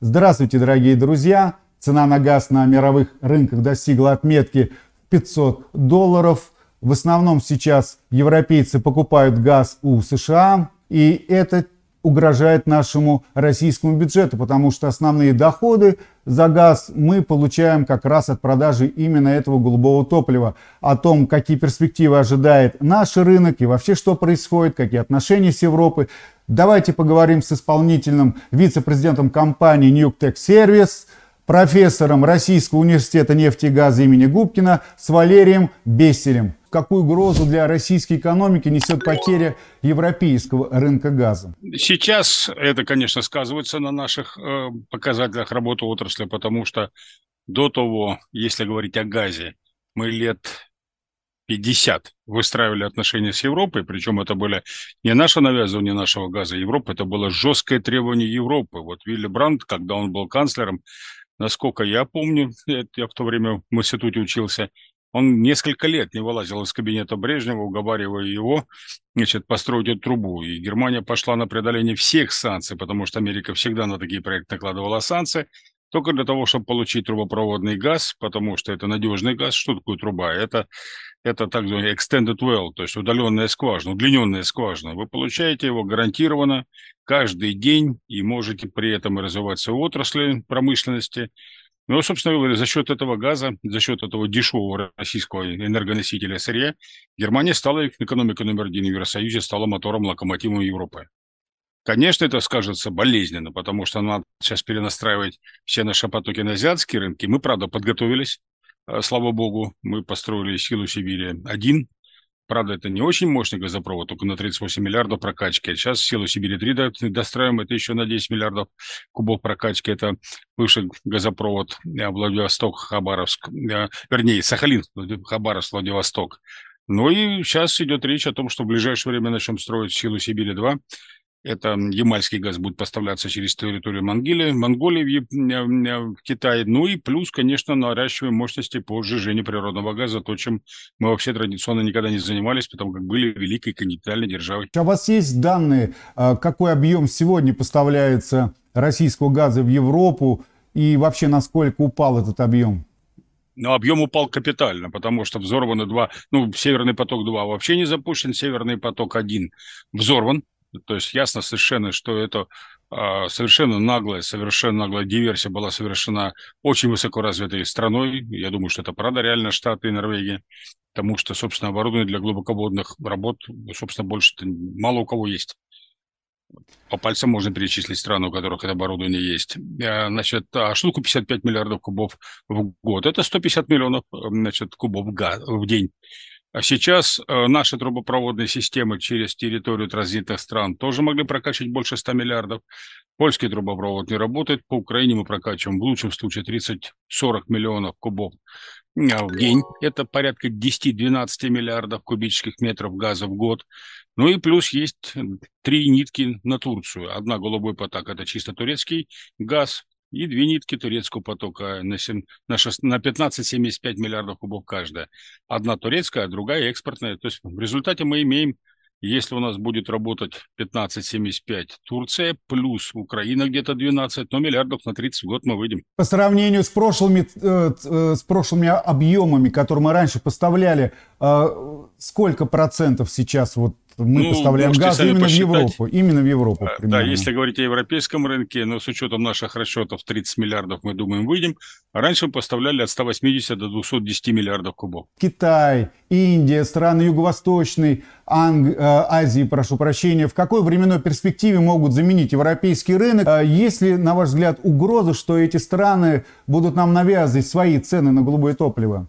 Здравствуйте, дорогие друзья! Цена на газ на мировых рынках достигла отметки 500 долларов. В основном сейчас европейцы покупают газ у США, и это угрожает нашему российскому бюджету, потому что основные доходы за газ мы получаем как раз от продажи именно этого голубого топлива. О том, какие перспективы ожидает наш рынок и вообще что происходит, какие отношения с Европой, давайте поговорим с исполнительным вице-президентом компании Newtech Service, профессором Российского университета нефти и газа имени Губкина с Валерием Беселем какую угрозу для российской экономики несет потеря европейского рынка газа? Сейчас это, конечно, сказывается на наших э, показателях работы отрасли, потому что до того, если говорить о газе, мы лет 50 выстраивали отношения с Европой, причем это были не наше навязывание нашего газа Европы, это было жесткое требование Европы. Вот Вилли Брандт, когда он был канцлером, насколько я помню, я в то время в институте учился, он несколько лет не вылазил из кабинета Брежнева, уговаривая его значит, построить эту трубу. И Германия пошла на преодоление всех санкций, потому что Америка всегда на такие проекты накладывала санкции, только для того, чтобы получить трубопроводный газ, потому что это надежный газ. Что такое труба? Это, это так называемый extended well, то есть удаленная скважина, удлиненная скважина. Вы получаете его гарантированно каждый день и можете при этом развивать свои отрасли промышленности, ну, собственно говоря, за счет этого газа, за счет этого дешевого российского энергоносителя сырья, Германия стала экономикой номер один в Евросоюзе, стала мотором, локомотивом Европы. Конечно, это скажется болезненно, потому что надо сейчас перенастраивать все наши потоки на азиатские рынки. Мы, правда, подготовились, слава богу, мы построили силу Сибири один, Правда, это не очень мощный газопровод, только на 38 миллиардов прокачки. Сейчас силу Сибири-3 достраиваем, это еще на 10 миллиардов кубов прокачки. Это бывший газопровод э, Владивосток-Хабаровск, э, вернее, Сахалин, Хабаровск-Владивосток. Ну и сейчас идет речь о том, что в ближайшее время начнем строить силу Сибири-2. Это ямальский газ будет поставляться через территорию Монголии, Монголии в, в Китае. Ну и плюс, конечно, наращиваем мощности по сжижению природного газа, то, чем мы вообще традиционно никогда не занимались, потому как были великой континентальной державой. А у вас есть данные, а, какой объем сегодня поставляется российского газа в Европу и вообще насколько упал этот объем? Но объем упал капитально, потому что взорваны два, ну, Северный поток-2 вообще не запущен, Северный поток-1 взорван, то есть ясно совершенно, что это а, совершенно наглая, совершенно наглая диверсия была совершена очень высоко развитой страной. Я думаю, что это правда реально Штаты и Норвегия. Потому что, собственно, оборудование для глубоководных работ, собственно, больше мало у кого есть. По пальцам можно перечислить страны, у которых это оборудование есть. А, значит, а штуку 55 миллиардов кубов в год. Это 150 миллионов значит, кубов в день. А сейчас э, наши трубопроводные системы через территорию транзитных стран тоже могли прокачивать больше 100 миллиардов. Польский трубопровод не работает. По Украине мы прокачиваем в лучшем случае 30-40 миллионов кубов а в день. Это порядка 10-12 миллиардов кубических метров газа в год. Ну и плюс есть три нитки на Турцию. Одна голубой поток – это чисто турецкий газ, и две нитки турецкого потока на, 7, на, 6, на 15-75 миллиардов кубов каждая. Одна турецкая, а другая экспортная. То есть в результате мы имеем, если у нас будет работать 15-75 Турция, плюс Украина где-то 12, но миллиардов на 30 в год мы выйдем. По сравнению с прошлыми, э, э, с прошлыми объемами, которые мы раньше поставляли, э, сколько процентов сейчас вот мы ну, поставляем газ именно посчитать. в Европу. Именно в Европу. Да, примерно. да, если говорить о европейском рынке, но с учетом наших расчетов 30 миллиардов, мы думаем, выйдем. А раньше мы поставляли от 180 до 210 миллиардов кубов. Китай, Индия, страны Юго-Восточной Анг... Э, Азии, прошу прощения, в какой временной перспективе могут заменить европейский рынок? А есть ли, на ваш взгляд, угроза, что эти страны будут нам навязывать свои цены на голубое топливо?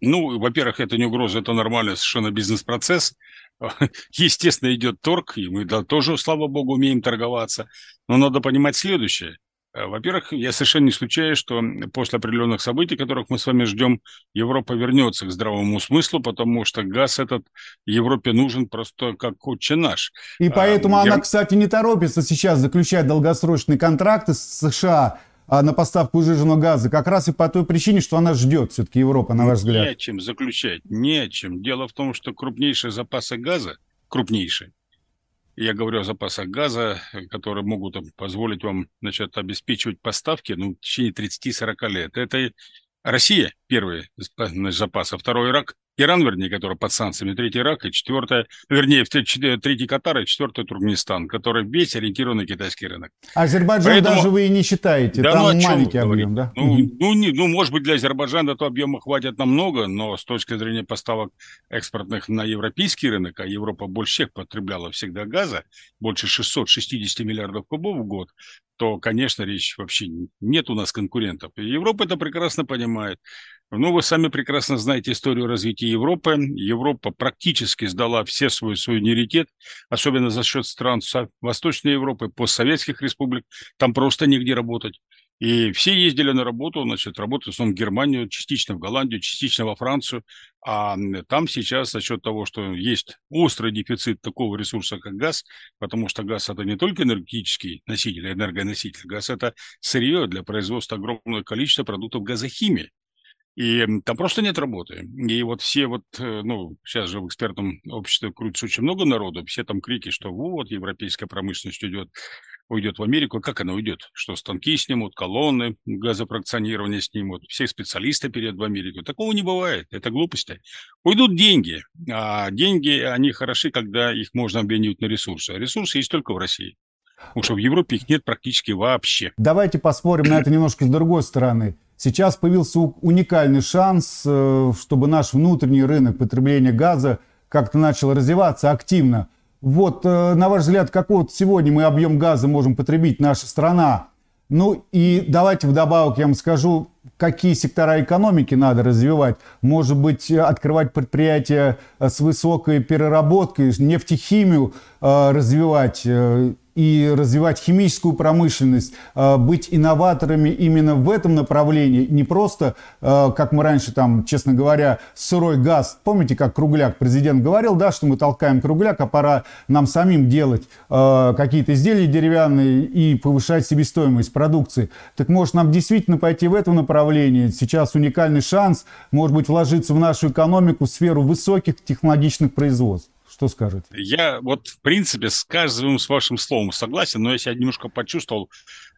Ну, во-первых, это не угроза, это нормальный совершенно бизнес-процесс. Естественно, идет торг, и мы да, тоже, слава богу, умеем торговаться. Но надо понимать следующее. Э, во-первых, я совершенно не исключаю, что после определенных событий, которых мы с вами ждем, Европа вернется к здравому смыслу, потому что газ этот Европе нужен просто как отче наш. И поэтому а, она, кстати, не торопится сейчас заключать долгосрочные контракты с США на поставку сжиженного газа, как раз и по той причине, что она ждет все-таки Европа, на ваш взгляд. Не о чем заключать, не о чем. Дело в том, что крупнейшие запасы газа, крупнейшие, Я говорю о запасах газа, которые могут позволить вам значит, обеспечивать поставки ну, в течение 30-40 лет. Это Россия первый запас, а второй Ирак Иран, вернее, который под санкциями, третий Ирак и четвертое, вернее, третий Катар и четвертый Туркменистан, который весь ориентирован на китайский рынок. Азербайджан Поэтому... даже вы и не считаете, да, там ну, маленький объем, да? Ну, ну, не, ну, может быть, для Азербайджана то объема хватит намного, но с точки зрения поставок экспортных на европейский рынок, а Европа больше всех потребляла всегда газа, больше 660 миллиардов кубов в год, то, конечно, речь вообще нет у нас конкурентов. И Европа это прекрасно понимает. Ну, вы сами прекрасно знаете историю развития Европы. Европа практически сдала все свой суверенитет, особенно за счет стран Восточной Европы, постсоветских республик. Там просто негде работать. И все ездили на работу, значит, работают в основном в Германию, частично в Голландию, частично во Францию. А там сейчас за счет того, что есть острый дефицит такого ресурса, как газ, потому что газ это не только энергетический носитель, энергоноситель. Газ это сырье для производства огромного количества продуктов газохимии. И там просто нет работы. И вот все вот, э, ну, сейчас же в экспертном обществе крутится очень много народу, все там крики, что вот, европейская промышленность уйдет уйдет в Америку. Как она уйдет? Что станки снимут, колонны газопрокционирования снимут, все специалисты перейдут в Америку. Такого не бывает, это глупости. Уйдут деньги, а деньги, они хороши, когда их можно обменивать на ресурсы. А ресурсы есть только в России. Потому что в Европе их нет практически вообще. Давайте посмотрим на это немножко с другой стороны. Сейчас появился уникальный шанс, э, чтобы наш внутренний рынок потребления газа как-то начал развиваться активно. Вот, э, на ваш взгляд, какой вот сегодня мы объем газа можем потребить, наша страна? Ну и давайте вдобавок я вам скажу, какие сектора экономики надо развивать. Может быть, открывать предприятия э, с высокой переработкой, нефтехимию э, развивать, э, и развивать химическую промышленность, э, быть инноваторами именно в этом направлении, не просто, э, как мы раньше там, честно говоря, сырой газ. Помните, как Кругляк, президент говорил, да, что мы толкаем Кругляк, а пора нам самим делать э, какие-то изделия деревянные и повышать себестоимость продукции. Так может нам действительно пойти в этом направлении? Сейчас уникальный шанс, может быть, вложиться в нашу экономику, в сферу высоких технологичных производств. Что скажете? Я вот, в принципе, с каждым с вашим словом согласен, но я себя немножко почувствовал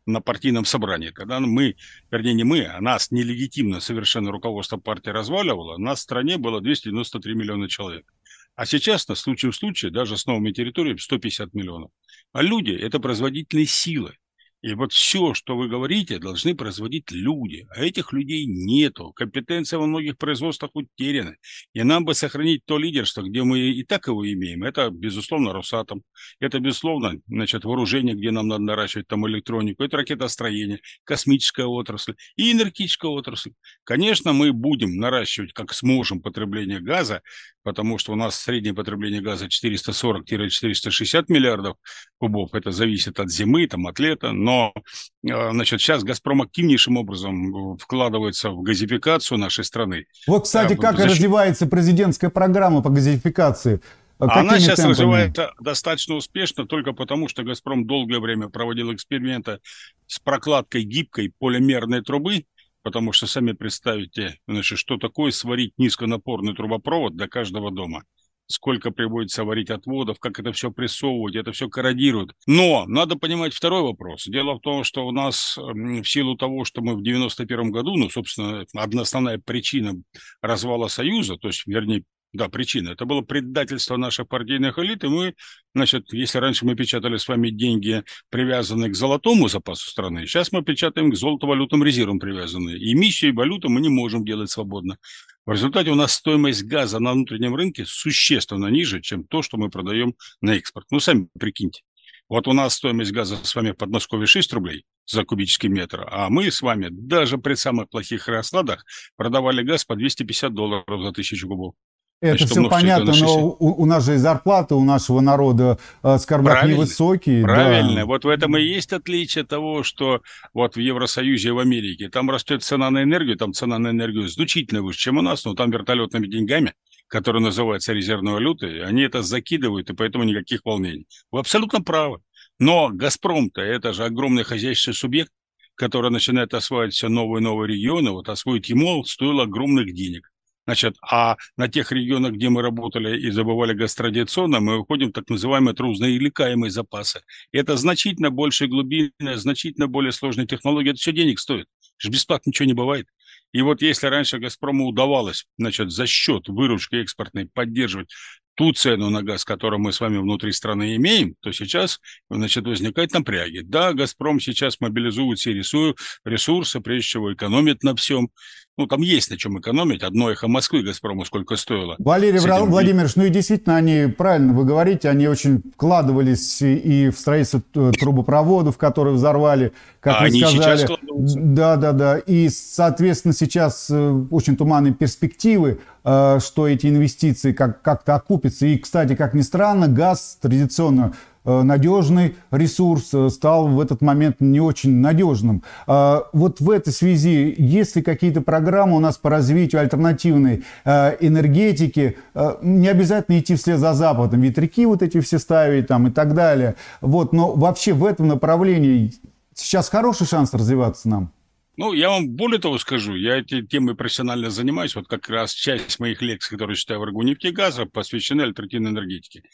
на партийном собрании, когда мы, вернее, не мы, а нас нелегитимно совершенно руководство партии разваливало, у нас в стране было 293 миллиона человек. А сейчас, на случай в случае, даже с новыми территориями, 150 миллионов. А люди – это производительные силы. И вот все, что вы говорите, должны производить люди. А этих людей нету. Компетенция во многих производствах утеряна. И нам бы сохранить то лидерство, где мы и так его имеем. Это, безусловно, Росатом. Это, безусловно, значит, вооружение, где нам надо наращивать там электронику. Это ракетостроение, космическая отрасль и энергетическая отрасль. Конечно, мы будем наращивать, как сможем, потребление газа, потому что у нас среднее потребление газа 440-460 миллиардов кубов. Это зависит от зимы, там, от лета. Но э, значит, сейчас «Газпром» активнейшим образом вкладывается в газификацию нашей страны. Вот, кстати, как защ... развивается президентская программа по газификации? Какими Она сейчас темпами? развивается достаточно успешно только потому, что «Газпром» долгое время проводил эксперименты с прокладкой гибкой полимерной трубы, потому что сами представьте, значит, что такое сварить низконапорный трубопровод для каждого дома. Сколько приводится варить отводов, как это все прессовывать, это все корродирует. Но надо понимать второй вопрос. Дело в том, что у нас в силу того, что мы в 91 году, ну, собственно, одна основная причина развала Союза, то есть, вернее, да, причина. Это было предательство наших партийных элит, и мы, значит, если раньше мы печатали с вами деньги, привязанные к золотому запасу страны, сейчас мы печатаем к золото-валютным резервам привязанные. И эмиссию и валюту мы не можем делать свободно. В результате у нас стоимость газа на внутреннем рынке существенно ниже, чем то, что мы продаем на экспорт. Ну, сами прикиньте. Вот у нас стоимость газа с вами в Подмосковье 6 рублей за кубический метр, а мы с вами даже при самых плохих раскладах продавали газ по 250 долларов за тысячу кубов. Это Значит, все понятно, но у, у нас же и зарплата у нашего народа э, скорбак правильно, невысокие. Правильно. Да. Вот в этом и есть отличие того, что вот в Евросоюзе и в Америке там растет цена на энергию, там цена на энергию значительно выше, чем у нас, но там вертолетными деньгами, которые называются резервной валютой, они это закидывают, и поэтому никаких волнений. Вы абсолютно правы. Но «Газпром»-то это же огромный хозяйственный субъект, который начинает осваивать все новые и новые регионы. Вот освоить ему стоило огромных денег. Значит, а на тех регионах, где мы работали и забывали газ традиционно, мы выходим в так называемые трудноилекаемые запасы. И это значительно больше глубины, значительно более сложные технологии. Это все денег стоит. Же бесплатно ничего не бывает. И вот если раньше «Газпрому» удавалось значит, за счет выручки экспортной поддерживать ту цену на газ, которую мы с вами внутри страны имеем, то сейчас значит, возникают напряги. Да, «Газпром» сейчас мобилизует все ресурсы, прежде всего экономит на всем. Ну, там есть на чем экономить. Одно эхо Москвы «Газпрому» сколько стоило. Валерий этим... Владимирович, ну и действительно, они, правильно вы говорите, они очень вкладывались и в строительство трубопроводов, которые взорвали, как а вы они сказали. сейчас Да, да, да. И, соответственно, сейчас э, очень туманные перспективы, что эти инвестиции как- как-то окупятся. И, кстати, как ни странно, газ традиционно Э, надежный ресурс э, стал в этот момент не очень надежным. Вот в этой связи, есть ли какие-то программы у нас по развитию альтернативной э, энергетики? Не обязательно идти вслед за Западом, ветряки вот эти все ставить там и так далее. Вот, но вообще в этом направлении сейчас хороший шанс развиваться нам? Ну, я вам более того скажу, я этой темой профессионально занимаюсь, вот как раз часть моих лекций, которые читаю в РГУ нефтегаза, посвящены альтернативной энергетике.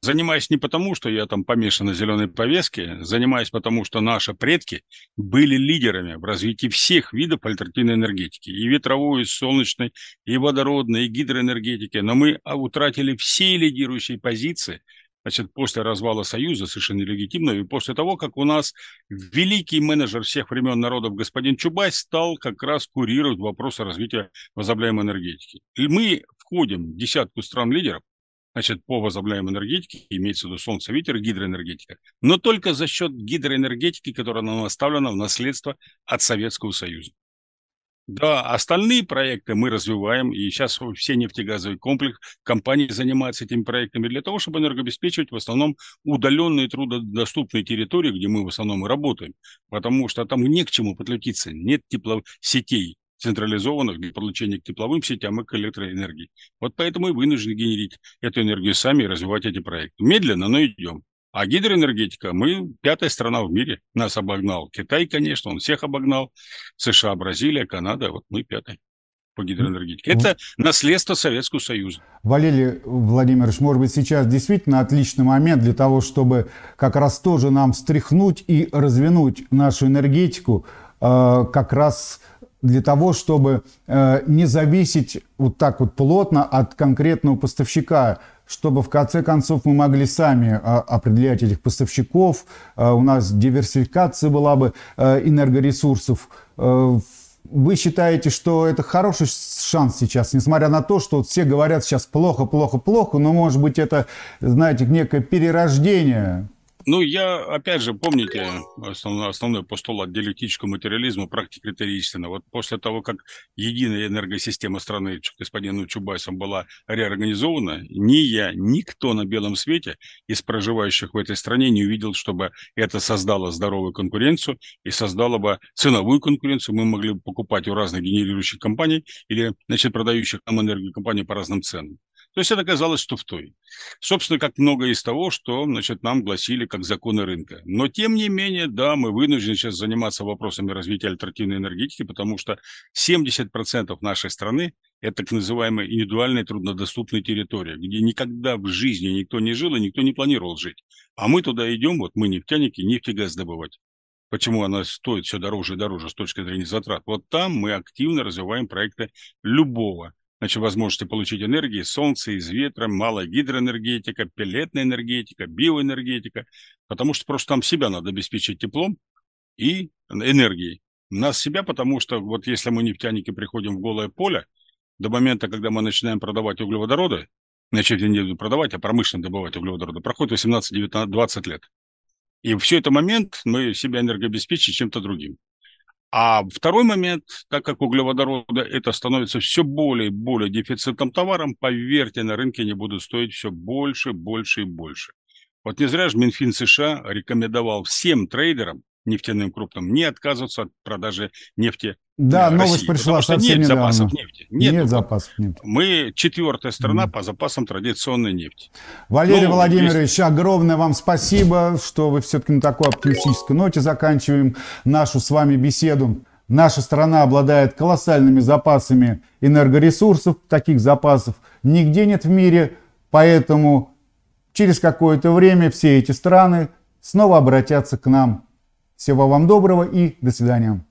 Занимаюсь не потому, что я там помешан на зеленой повестке, занимаюсь потому, что наши предки были лидерами в развитии всех видов альтернативной энергетики. И ветровой, и солнечной, и водородной, и гидроэнергетики. Но мы а, утратили все лидирующие позиции значит, после развала Союза, совершенно легитимно, и после того, как у нас великий менеджер всех времен народов господин Чубайс стал как раз курировать вопросы развития возобновляемой энергетики. И мы входим в десятку стран-лидеров, значит, по возобновляемой энергетике, имеется в виду солнце, ветер, гидроэнергетика, но только за счет гидроэнергетики, которая нам оставлена в наследство от Советского Союза. Да, остальные проекты мы развиваем, и сейчас все нефтегазовые комплексы, компании занимаются этими проектами для того, чтобы энергообеспечивать в основном удаленные трудодоступные территории, где мы в основном и работаем, потому что там не к чему подключиться, нет тепловых сетей, централизованных для подключения к тепловым сетям и к электроэнергии. Вот поэтому и вынуждены генерить эту энергию сами и развивать эти проекты. Медленно, но идем. А гидроэнергетика, мы пятая страна в мире, нас обогнал. Китай, конечно, он всех обогнал. США, Бразилия, Канада, вот мы пятая по гидроэнергетике. Это наследство Советского Союза. Валерий Владимирович, может быть, сейчас действительно отличный момент для того, чтобы как раз тоже нам встряхнуть и развернуть нашу энергетику, э, как раз для того, чтобы э, не зависеть вот так вот плотно от конкретного поставщика, чтобы в конце концов мы могли сами э, определять этих поставщиков, э, у нас диверсификация была бы энергоресурсов. Вы считаете, что это хороший шанс сейчас, несмотря на то, что все говорят сейчас плохо, плохо, плохо, но может быть это, знаете, некое перерождение ну, я, опять же, помните основной, основной постулат диалектического материализма, практики истины. Вот после того, как единая энергосистема страны господином Чубайсом была реорганизована, ни я, никто на белом свете из проживающих в этой стране не увидел, чтобы это создало здоровую конкуренцию и создало бы ценовую конкуренцию. Мы могли бы покупать у разных генерирующих компаний или, значит, продающих нам энергию компаний по разным ценам. То есть это казалось туфтой. Собственно, как много из того, что значит, нам гласили как законы рынка. Но тем не менее, да, мы вынуждены сейчас заниматься вопросами развития альтернативной энергетики, потому что 70% нашей страны это так называемая индивидуальная труднодоступная территория, где никогда в жизни никто не жил и никто не планировал жить. А мы туда идем, вот мы нефтяники, нефтегаз добывать. Почему она стоит все дороже и дороже с точки зрения затрат? Вот там мы активно развиваем проекты любого значит, возможности получить энергии, солнце, из ветра, малая гидроэнергетика, пеллетная энергетика, биоэнергетика, потому что просто там себя надо обеспечить теплом и энергией. Нас себя, потому что вот если мы нефтяники приходим в голое поле, до момента, когда мы начинаем продавать углеводороды, значит, не продавать, а промышленно добывать углеводороды, проходит 18-20 лет. И все это момент мы себя энергообеспечим чем-то другим. А второй момент, так как углеводороды это становится все более и более дефицитным товаром, поверьте, на рынке они будут стоить все больше, больше и больше. Вот не зря же Минфин США рекомендовал всем трейдерам нефтяным крупным не отказываться от продажи нефти да, России, новость пришла совсем нет недавно. запасов нефти. Нет, нет ну, запасов нефти. Мы четвертая страна mm. по запасам традиционной нефти. Валерий ну, Владимирович, есть... огромное вам спасибо, что вы все-таки на такой оптимистической ноте заканчиваем нашу с вами беседу. Наша страна обладает колоссальными запасами энергоресурсов, таких запасов нигде нет в мире, поэтому через какое-то время все эти страны снова обратятся к нам. Всего вам доброго и до свидания.